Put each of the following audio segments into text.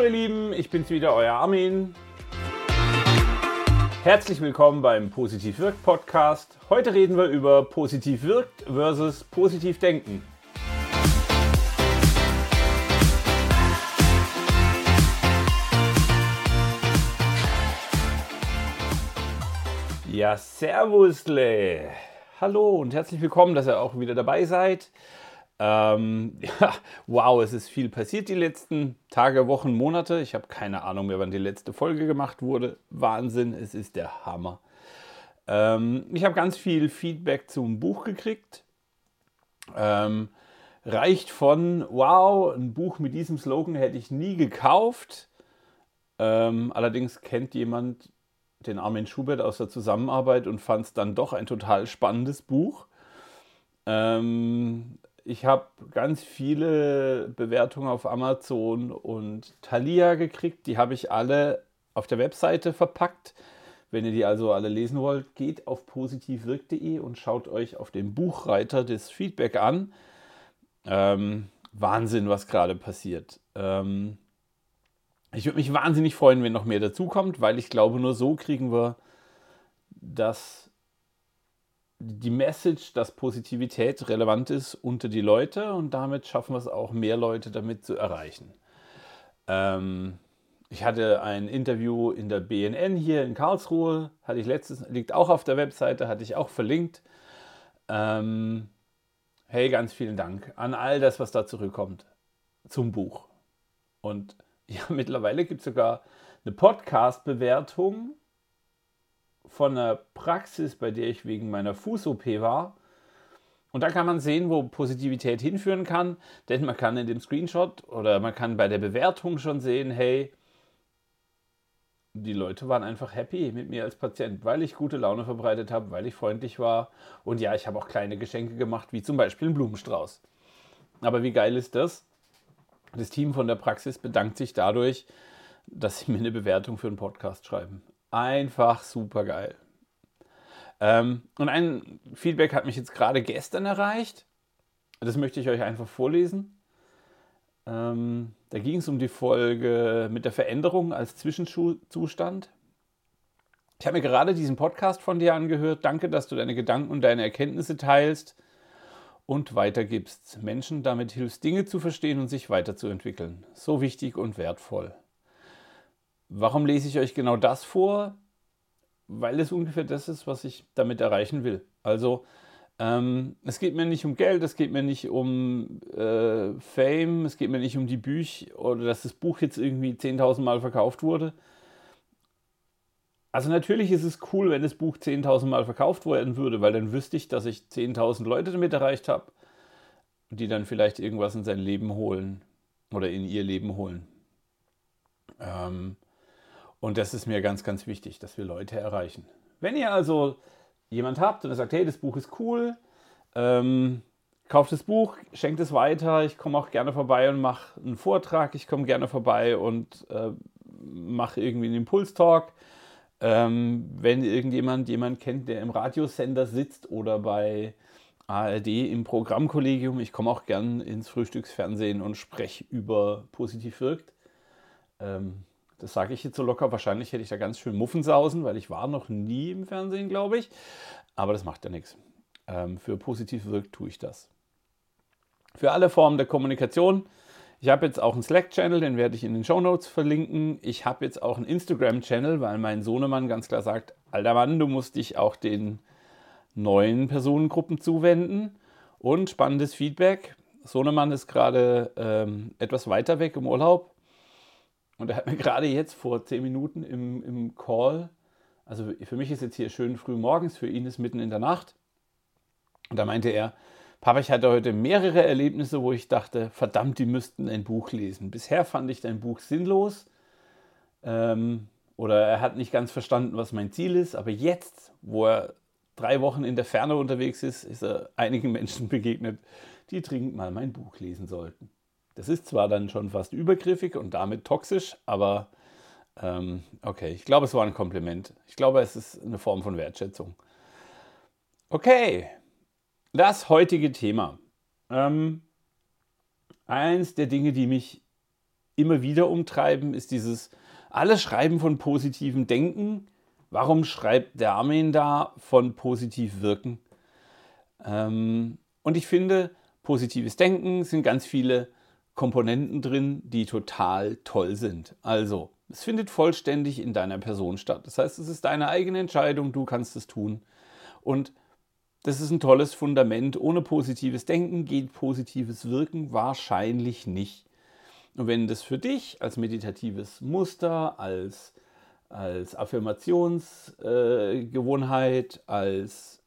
Hallo ihr Lieben, ich bin's wieder, euer Armin. Herzlich willkommen beim Positiv Wirkt Podcast. Heute reden wir über Positiv Wirkt versus Positiv Denken. Ja, servusle. Hallo und herzlich willkommen, dass ihr auch wieder dabei seid. Ähm, ja, wow, es ist viel passiert die letzten Tage, Wochen, Monate. Ich habe keine Ahnung mehr, wann die letzte Folge gemacht wurde. Wahnsinn, es ist der Hammer. Ähm, ich habe ganz viel Feedback zum Buch gekriegt. Ähm, reicht von, wow, ein Buch mit diesem Slogan hätte ich nie gekauft. Ähm, allerdings kennt jemand den Armin Schubert aus der Zusammenarbeit und fand es dann doch ein total spannendes Buch. Ähm, ich habe ganz viele Bewertungen auf Amazon und Thalia gekriegt. Die habe ich alle auf der Webseite verpackt. Wenn ihr die also alle lesen wollt, geht auf positivwirk.de und schaut euch auf dem Buchreiter das Feedback an. Ähm, Wahnsinn, was gerade passiert. Ähm, ich würde mich wahnsinnig freuen, wenn noch mehr dazukommt, weil ich glaube, nur so kriegen wir das die Message, dass Positivität relevant ist unter die Leute und damit schaffen wir es auch, mehr Leute damit zu erreichen. Ähm, ich hatte ein Interview in der BNN hier in Karlsruhe, hatte ich letztes, liegt auch auf der Webseite, hatte ich auch verlinkt. Ähm, hey, ganz vielen Dank an all das, was da zurückkommt zum Buch. Und ja, mittlerweile gibt es sogar eine Podcast-Bewertung von einer Praxis, bei der ich wegen meiner Fuß-OP war. Und da kann man sehen, wo Positivität hinführen kann, denn man kann in dem Screenshot oder man kann bei der Bewertung schon sehen, hey, die Leute waren einfach happy mit mir als Patient, weil ich gute Laune verbreitet habe, weil ich freundlich war. Und ja, ich habe auch kleine Geschenke gemacht, wie zum Beispiel einen Blumenstrauß. Aber wie geil ist das? Das Team von der Praxis bedankt sich dadurch, dass sie mir eine Bewertung für einen Podcast schreiben. Einfach super geil. Ähm, und ein Feedback hat mich jetzt gerade gestern erreicht. Das möchte ich euch einfach vorlesen. Ähm, da ging es um die Folge mit der Veränderung als Zwischenzustand. Ich habe mir gerade diesen Podcast von dir angehört. Danke, dass du deine Gedanken und deine Erkenntnisse teilst und weitergibst. Menschen damit hilfst, Dinge zu verstehen und sich weiterzuentwickeln. So wichtig und wertvoll. Warum lese ich euch genau das vor? Weil es ungefähr das ist, was ich damit erreichen will. Also ähm, es geht mir nicht um Geld, es geht mir nicht um äh, Fame, es geht mir nicht um die Bücher oder dass das Buch jetzt irgendwie 10.000 Mal verkauft wurde. Also natürlich ist es cool, wenn das Buch 10.000 Mal verkauft werden würde, weil dann wüsste ich, dass ich 10.000 Leute damit erreicht habe, die dann vielleicht irgendwas in sein Leben holen oder in ihr Leben holen. Ähm, und das ist mir ganz, ganz wichtig, dass wir Leute erreichen. Wenn ihr also jemand habt und sagt, hey, das Buch ist cool, ähm, kauft das Buch, schenkt es weiter. Ich komme auch gerne vorbei und mache einen Vortrag. Ich komme gerne vorbei und äh, mache irgendwie einen Impulstalk. Ähm, wenn irgendjemand jemand kennt, der im Radiosender sitzt oder bei ARD im Programmkollegium, ich komme auch gern ins Frühstücksfernsehen und spreche über positiv wirkt. Ähm, das sage ich jetzt so locker. Wahrscheinlich hätte ich da ganz schön Muffensausen, weil ich war noch nie im Fernsehen, glaube ich. Aber das macht ja nichts. Ähm, für positiv wirkt tue ich das. Für alle Formen der Kommunikation. Ich habe jetzt auch einen Slack-Channel, den werde ich in den Show Notes verlinken. Ich habe jetzt auch einen Instagram-Channel, weil mein Sohnemann ganz klar sagt, alter Mann, du musst dich auch den neuen Personengruppen zuwenden. Und spannendes Feedback. Sohnemann ist gerade ähm, etwas weiter weg im Urlaub und er hat mir gerade jetzt vor zehn Minuten im, im Call, also für mich ist jetzt hier schön früh morgens, für ihn ist mitten in der Nacht. Und da meinte er, Papa, ich hatte heute mehrere Erlebnisse, wo ich dachte, verdammt, die müssten ein Buch lesen. Bisher fand ich dein Buch sinnlos. Ähm, oder er hat nicht ganz verstanden, was mein Ziel ist. Aber jetzt, wo er drei Wochen in der Ferne unterwegs ist, ist er einigen Menschen begegnet, die dringend mal mein Buch lesen sollten. Das ist zwar dann schon fast übergriffig und damit toxisch, aber ähm, okay, ich glaube, es war ein Kompliment. Ich glaube, es ist eine Form von Wertschätzung. Okay, das heutige Thema. Ähm, eins der Dinge, die mich immer wieder umtreiben, ist dieses alle schreiben von positivem Denken. Warum schreibt der Armin da von positiv wirken? Ähm, und ich finde, positives Denken sind ganz viele Komponenten drin, die total toll sind. Also, es findet vollständig in deiner Person statt. Das heißt, es ist deine eigene Entscheidung, du kannst es tun. Und das ist ein tolles Fundament. Ohne positives Denken geht positives Wirken wahrscheinlich nicht. Und wenn das für dich als meditatives Muster, als, als Affirmationsgewohnheit, äh, als,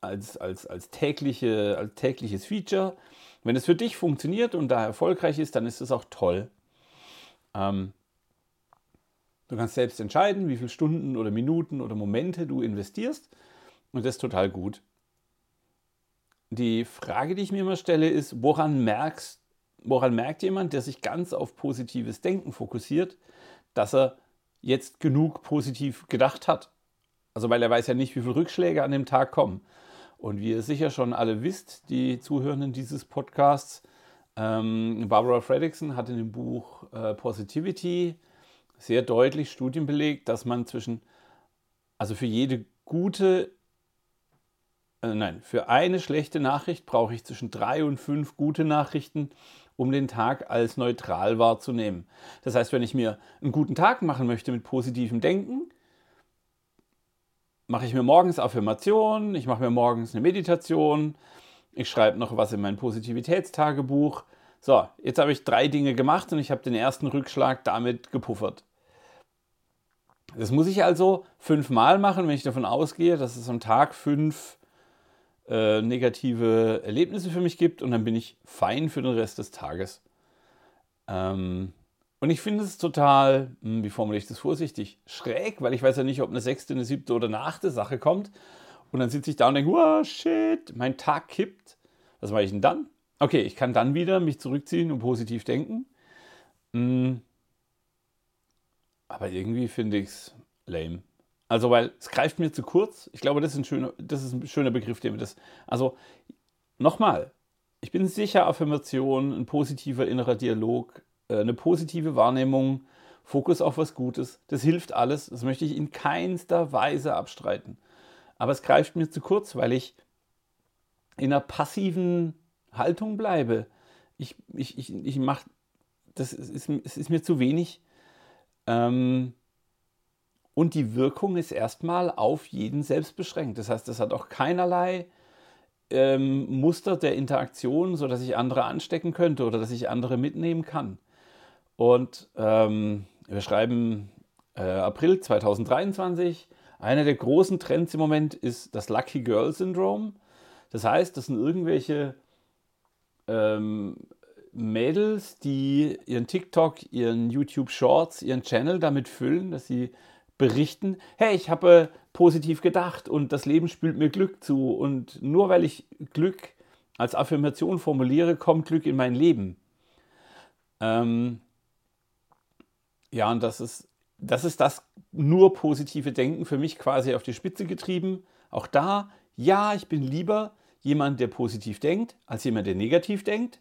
als, als, als, tägliche, als tägliches Feature, wenn es für dich funktioniert und da erfolgreich ist, dann ist es auch toll. Ähm, du kannst selbst entscheiden, wie viele Stunden oder Minuten oder Momente du investierst. Und das ist total gut. Die Frage, die ich mir immer stelle, ist, woran merkst, woran merkt jemand, der sich ganz auf positives Denken fokussiert, dass er jetzt genug positiv gedacht hat? Also weil er weiß ja nicht, wie viele Rückschläge an dem Tag kommen. Und wie ihr sicher schon alle wisst, die Zuhörenden dieses Podcasts, ähm, Barbara Fredrickson hat in dem Buch äh, Positivity sehr deutlich Studien belegt, dass man zwischen, also für jede gute, äh, nein, für eine schlechte Nachricht brauche ich zwischen drei und fünf gute Nachrichten, um den Tag als neutral wahrzunehmen. Das heißt, wenn ich mir einen guten Tag machen möchte mit positivem Denken, mache ich mir morgens Affirmationen, ich mache mir morgens eine Meditation, ich schreibe noch was in mein Positivitätstagebuch. So, jetzt habe ich drei Dinge gemacht und ich habe den ersten Rückschlag damit gepuffert. Das muss ich also fünfmal machen, wenn ich davon ausgehe, dass es am Tag fünf äh, negative Erlebnisse für mich gibt und dann bin ich fein für den Rest des Tages. Ähm, und ich finde es total, hm, wie formuliere ich das vorsichtig, schräg, weil ich weiß ja nicht, ob eine sechste, eine siebte oder eine achte Sache kommt. Und dann sitze ich da und denke, wow, shit, mein Tag kippt. Was mache ich denn dann? Okay, ich kann dann wieder mich zurückziehen und positiv denken. Hm. Aber irgendwie finde ich es lame. Also, weil es greift mir zu kurz. Ich glaube, das ist ein schöner, das ist ein schöner Begriff, der mir das. Also, nochmal, ich bin sicher, Affirmation, ein positiver innerer Dialog eine positive Wahrnehmung, Fokus auf was Gutes. Das hilft alles. Das möchte ich in keinster Weise abstreiten. Aber es greift mir zu kurz, weil ich in einer passiven Haltung bleibe. Ich, ich, ich, ich mache, das ist, es ist mir zu wenig. Ähm, und die Wirkung ist erstmal auf jeden selbst beschränkt. Das heißt, das hat auch keinerlei ähm, Muster der Interaktion, sodass ich andere anstecken könnte oder dass ich andere mitnehmen kann. Und ähm, wir schreiben äh, April 2023. Einer der großen Trends im Moment ist das Lucky Girl Syndrome. Das heißt, das sind irgendwelche ähm, Mädels, die ihren TikTok, ihren YouTube Shorts, ihren Channel damit füllen, dass sie berichten, hey, ich habe positiv gedacht und das Leben spült mir Glück zu und nur weil ich Glück als Affirmation formuliere, kommt Glück in mein Leben. Ähm, ja, und das ist, das ist das nur positive Denken für mich quasi auf die Spitze getrieben. Auch da, ja, ich bin lieber jemand, der positiv denkt, als jemand, der negativ denkt.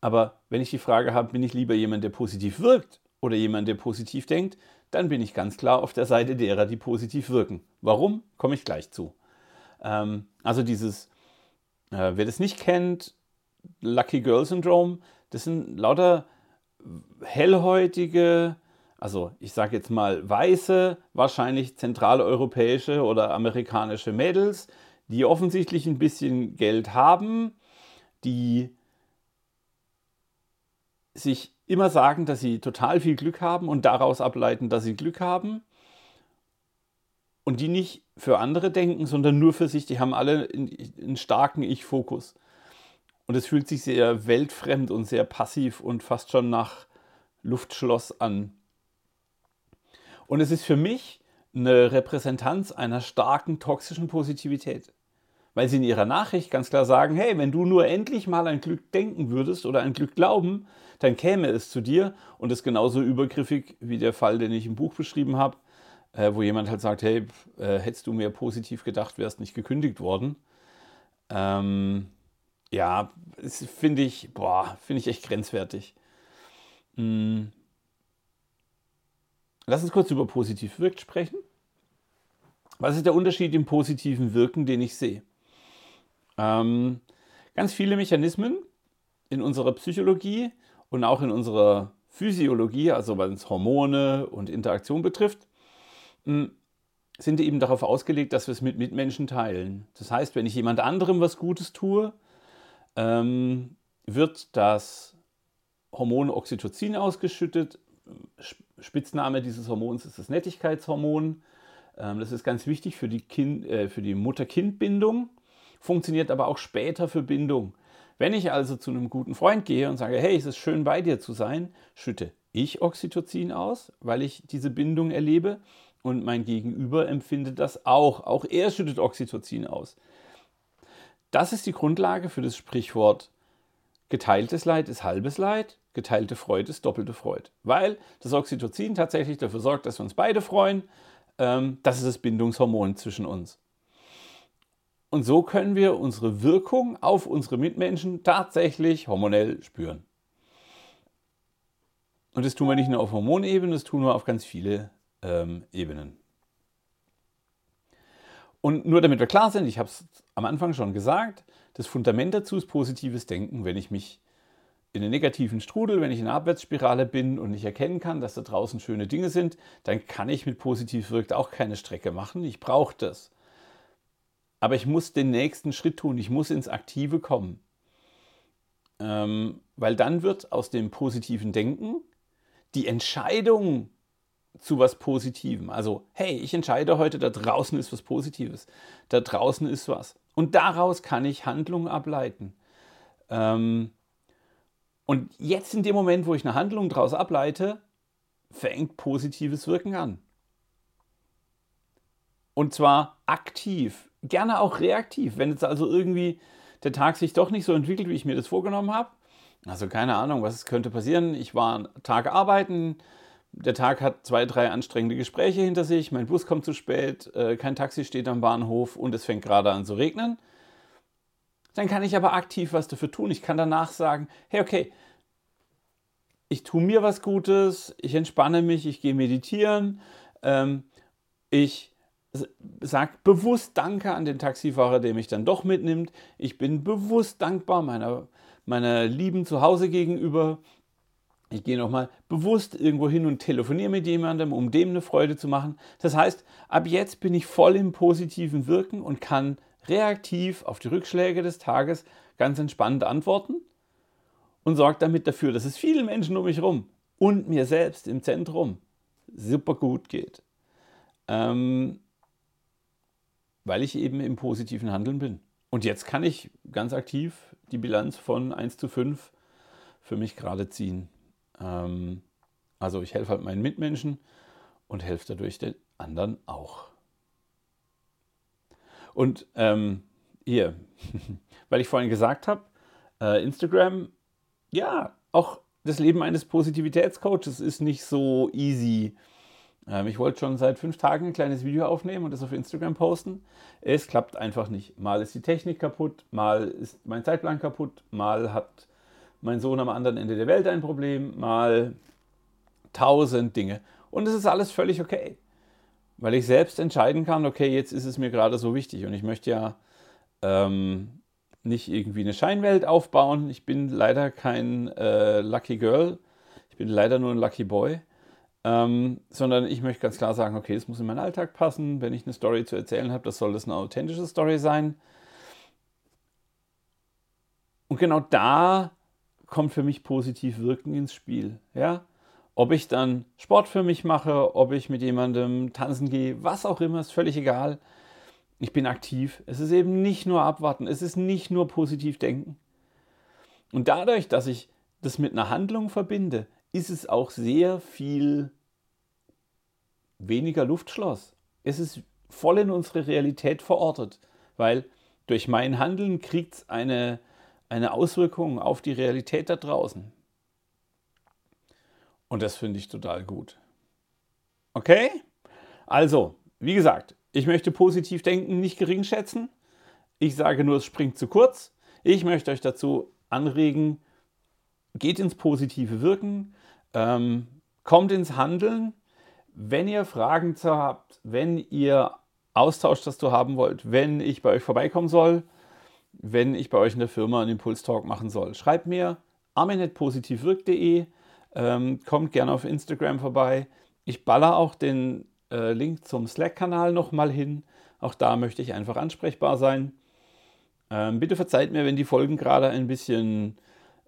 Aber wenn ich die Frage habe, bin ich lieber jemand, der positiv wirkt oder jemand, der positiv denkt, dann bin ich ganz klar auf der Seite derer, die positiv wirken. Warum? Komme ich gleich zu. Ähm, also dieses, äh, wer das nicht kennt, Lucky Girl Syndrome, das sind lauter hellhäutige, also ich sage jetzt mal weiße, wahrscheinlich zentraleuropäische oder amerikanische Mädels, die offensichtlich ein bisschen Geld haben, die sich immer sagen, dass sie total viel Glück haben und daraus ableiten, dass sie Glück haben. Und die nicht für andere denken, sondern nur für sich. Die haben alle einen starken Ich-Fokus. Und es fühlt sich sehr weltfremd und sehr passiv und fast schon nach Luftschloss an. Und es ist für mich eine Repräsentanz einer starken toxischen Positivität. Weil sie in ihrer Nachricht ganz klar sagen, hey, wenn du nur endlich mal an Glück denken würdest oder an Glück glauben, dann käme es zu dir. Und ist genauso übergriffig wie der Fall, den ich im Buch beschrieben habe, äh, wo jemand halt sagt, hey, äh, hättest du mehr positiv gedacht, wärst nicht gekündigt worden. Ähm, ja, finde ich, boah, finde ich echt grenzwertig. Hm. Lass uns kurz über positiv wirkt sprechen. Was ist der Unterschied im positiven Wirken, den ich sehe? Ähm, ganz viele Mechanismen in unserer Psychologie und auch in unserer Physiologie, also was Hormone und Interaktion betrifft, hm, sind eben darauf ausgelegt, dass wir es mit Mitmenschen teilen. Das heißt, wenn ich jemand anderem was Gutes tue, ähm, wird das Hormon Oxytocin ausgeschüttet. Spitzname dieses Hormons ist das Nettigkeitshormon. Ähm, das ist ganz wichtig für die, kind, äh, für die Mutter-Kind-Bindung, funktioniert aber auch später für Bindung. Wenn ich also zu einem guten Freund gehe und sage, hey, es ist schön bei dir zu sein, schütte ich Oxytocin aus, weil ich diese Bindung erlebe und mein Gegenüber empfindet das auch. Auch er schüttet Oxytocin aus. Das ist die Grundlage für das Sprichwort geteiltes Leid ist halbes Leid, geteilte Freude ist doppelte Freude. Weil das Oxytocin tatsächlich dafür sorgt, dass wir uns beide freuen. Ähm, das ist das Bindungshormon zwischen uns. Und so können wir unsere Wirkung auf unsere Mitmenschen tatsächlich hormonell spüren. Und das tun wir nicht nur auf Hormonebene, das tun wir auf ganz viele ähm, Ebenen. Und nur damit wir klar sind, ich habe es am Anfang schon gesagt, das Fundament dazu ist positives Denken. Wenn ich mich in einen negativen Strudel, wenn ich in einer Abwärtsspirale bin und nicht erkennen kann, dass da draußen schöne Dinge sind, dann kann ich mit positiv wirkt auch keine Strecke machen. Ich brauche das. Aber ich muss den nächsten Schritt tun. Ich muss ins Aktive kommen. Ähm, weil dann wird aus dem positiven Denken die Entscheidung zu was Positivem. Also, hey, ich entscheide heute, da draußen ist was Positives. Da draußen ist was. Und daraus kann ich Handlungen ableiten. Ähm, und jetzt in dem Moment, wo ich eine Handlung daraus ableite, fängt positives Wirken an. Und zwar aktiv, gerne auch reaktiv. Wenn jetzt also irgendwie der Tag sich doch nicht so entwickelt, wie ich mir das vorgenommen habe. Also keine Ahnung, was könnte passieren. Ich war einen Tag arbeiten, der Tag hat zwei, drei anstrengende Gespräche hinter sich, mein Bus kommt zu spät, äh, kein Taxi steht am Bahnhof und es fängt gerade an zu regnen. Dann kann ich aber aktiv was dafür tun. Ich kann danach sagen, hey, okay, ich tue mir was Gutes, ich entspanne mich, ich gehe meditieren, ähm, ich sage bewusst Danke an den Taxifahrer, der mich dann doch mitnimmt. Ich bin bewusst dankbar meiner, meiner lieben Zuhause gegenüber. Ich gehe nochmal bewusst irgendwo hin und telefoniere mit jemandem, um dem eine Freude zu machen. Das heißt, ab jetzt bin ich voll im positiven Wirken und kann reaktiv auf die Rückschläge des Tages ganz entspannt antworten und sorge damit dafür, dass es vielen Menschen um mich herum und mir selbst im Zentrum super gut geht. Ähm, weil ich eben im positiven Handeln bin. Und jetzt kann ich ganz aktiv die Bilanz von 1 zu 5 für mich gerade ziehen. Ähm, also ich helfe halt meinen Mitmenschen und helfe dadurch den anderen auch. Und ähm, hier, weil ich vorhin gesagt habe, äh, Instagram, ja, auch das Leben eines Positivitätscoaches ist nicht so easy. Ähm, ich wollte schon seit fünf Tagen ein kleines Video aufnehmen und das auf Instagram posten. Es klappt einfach nicht. Mal ist die Technik kaputt, mal ist mein Zeitplan kaputt, mal hat mein Sohn am anderen Ende der Welt ein Problem, mal tausend Dinge. Und es ist alles völlig okay, weil ich selbst entscheiden kann, okay, jetzt ist es mir gerade so wichtig und ich möchte ja ähm, nicht irgendwie eine Scheinwelt aufbauen. Ich bin leider kein äh, Lucky Girl, ich bin leider nur ein Lucky Boy. Ähm, sondern ich möchte ganz klar sagen, okay, es muss in meinen Alltag passen. Wenn ich eine Story zu erzählen habe, das soll das eine authentische Story sein. Und genau da kommt für mich positiv Wirken ins Spiel. Ja? Ob ich dann Sport für mich mache, ob ich mit jemandem tanzen gehe, was auch immer, ist völlig egal. Ich bin aktiv. Es ist eben nicht nur abwarten, es ist nicht nur positiv denken. Und dadurch, dass ich das mit einer Handlung verbinde, ist es auch sehr viel weniger Luftschloss. Es ist voll in unsere Realität verortet, weil durch mein Handeln kriegt es eine eine Auswirkung auf die Realität da draußen. Und das finde ich total gut. Okay? Also, wie gesagt, ich möchte positiv denken, nicht gering schätzen. Ich sage nur, es springt zu kurz. Ich möchte euch dazu anregen, geht ins positive Wirken. Ähm, kommt ins Handeln. Wenn ihr Fragen habt, wenn ihr Austausch dazu haben wollt, wenn ich bei euch vorbeikommen soll, wenn ich bei euch in der Firma einen Impulstalk machen soll, schreibt mir armin.positivwirk.de, ähm, kommt gerne auf Instagram vorbei. Ich baller auch den äh, Link zum Slack-Kanal nochmal hin. Auch da möchte ich einfach ansprechbar sein. Ähm, bitte verzeiht mir, wenn die Folgen gerade ein bisschen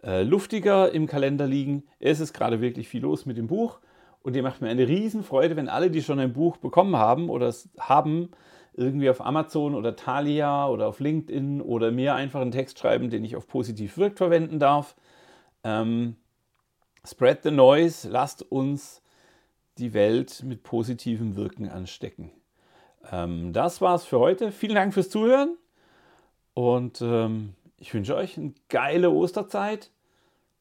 äh, luftiger im Kalender liegen. Es ist gerade wirklich viel los mit dem Buch und ihr macht mir eine Riesenfreude, wenn alle, die schon ein Buch bekommen haben oder es haben, irgendwie auf Amazon oder Thalia oder auf LinkedIn oder mir einfach einen Text schreiben, den ich auf positiv wirkt verwenden darf. Ähm, spread the noise, lasst uns die Welt mit positivem Wirken anstecken. Ähm, das war's für heute. Vielen Dank fürs Zuhören und ähm, ich wünsche euch eine geile Osterzeit.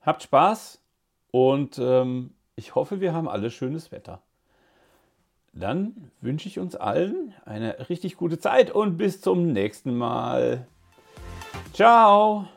Habt Spaß und ähm, ich hoffe, wir haben alle schönes Wetter. Dann wünsche ich uns allen eine richtig gute Zeit und bis zum nächsten Mal. Ciao!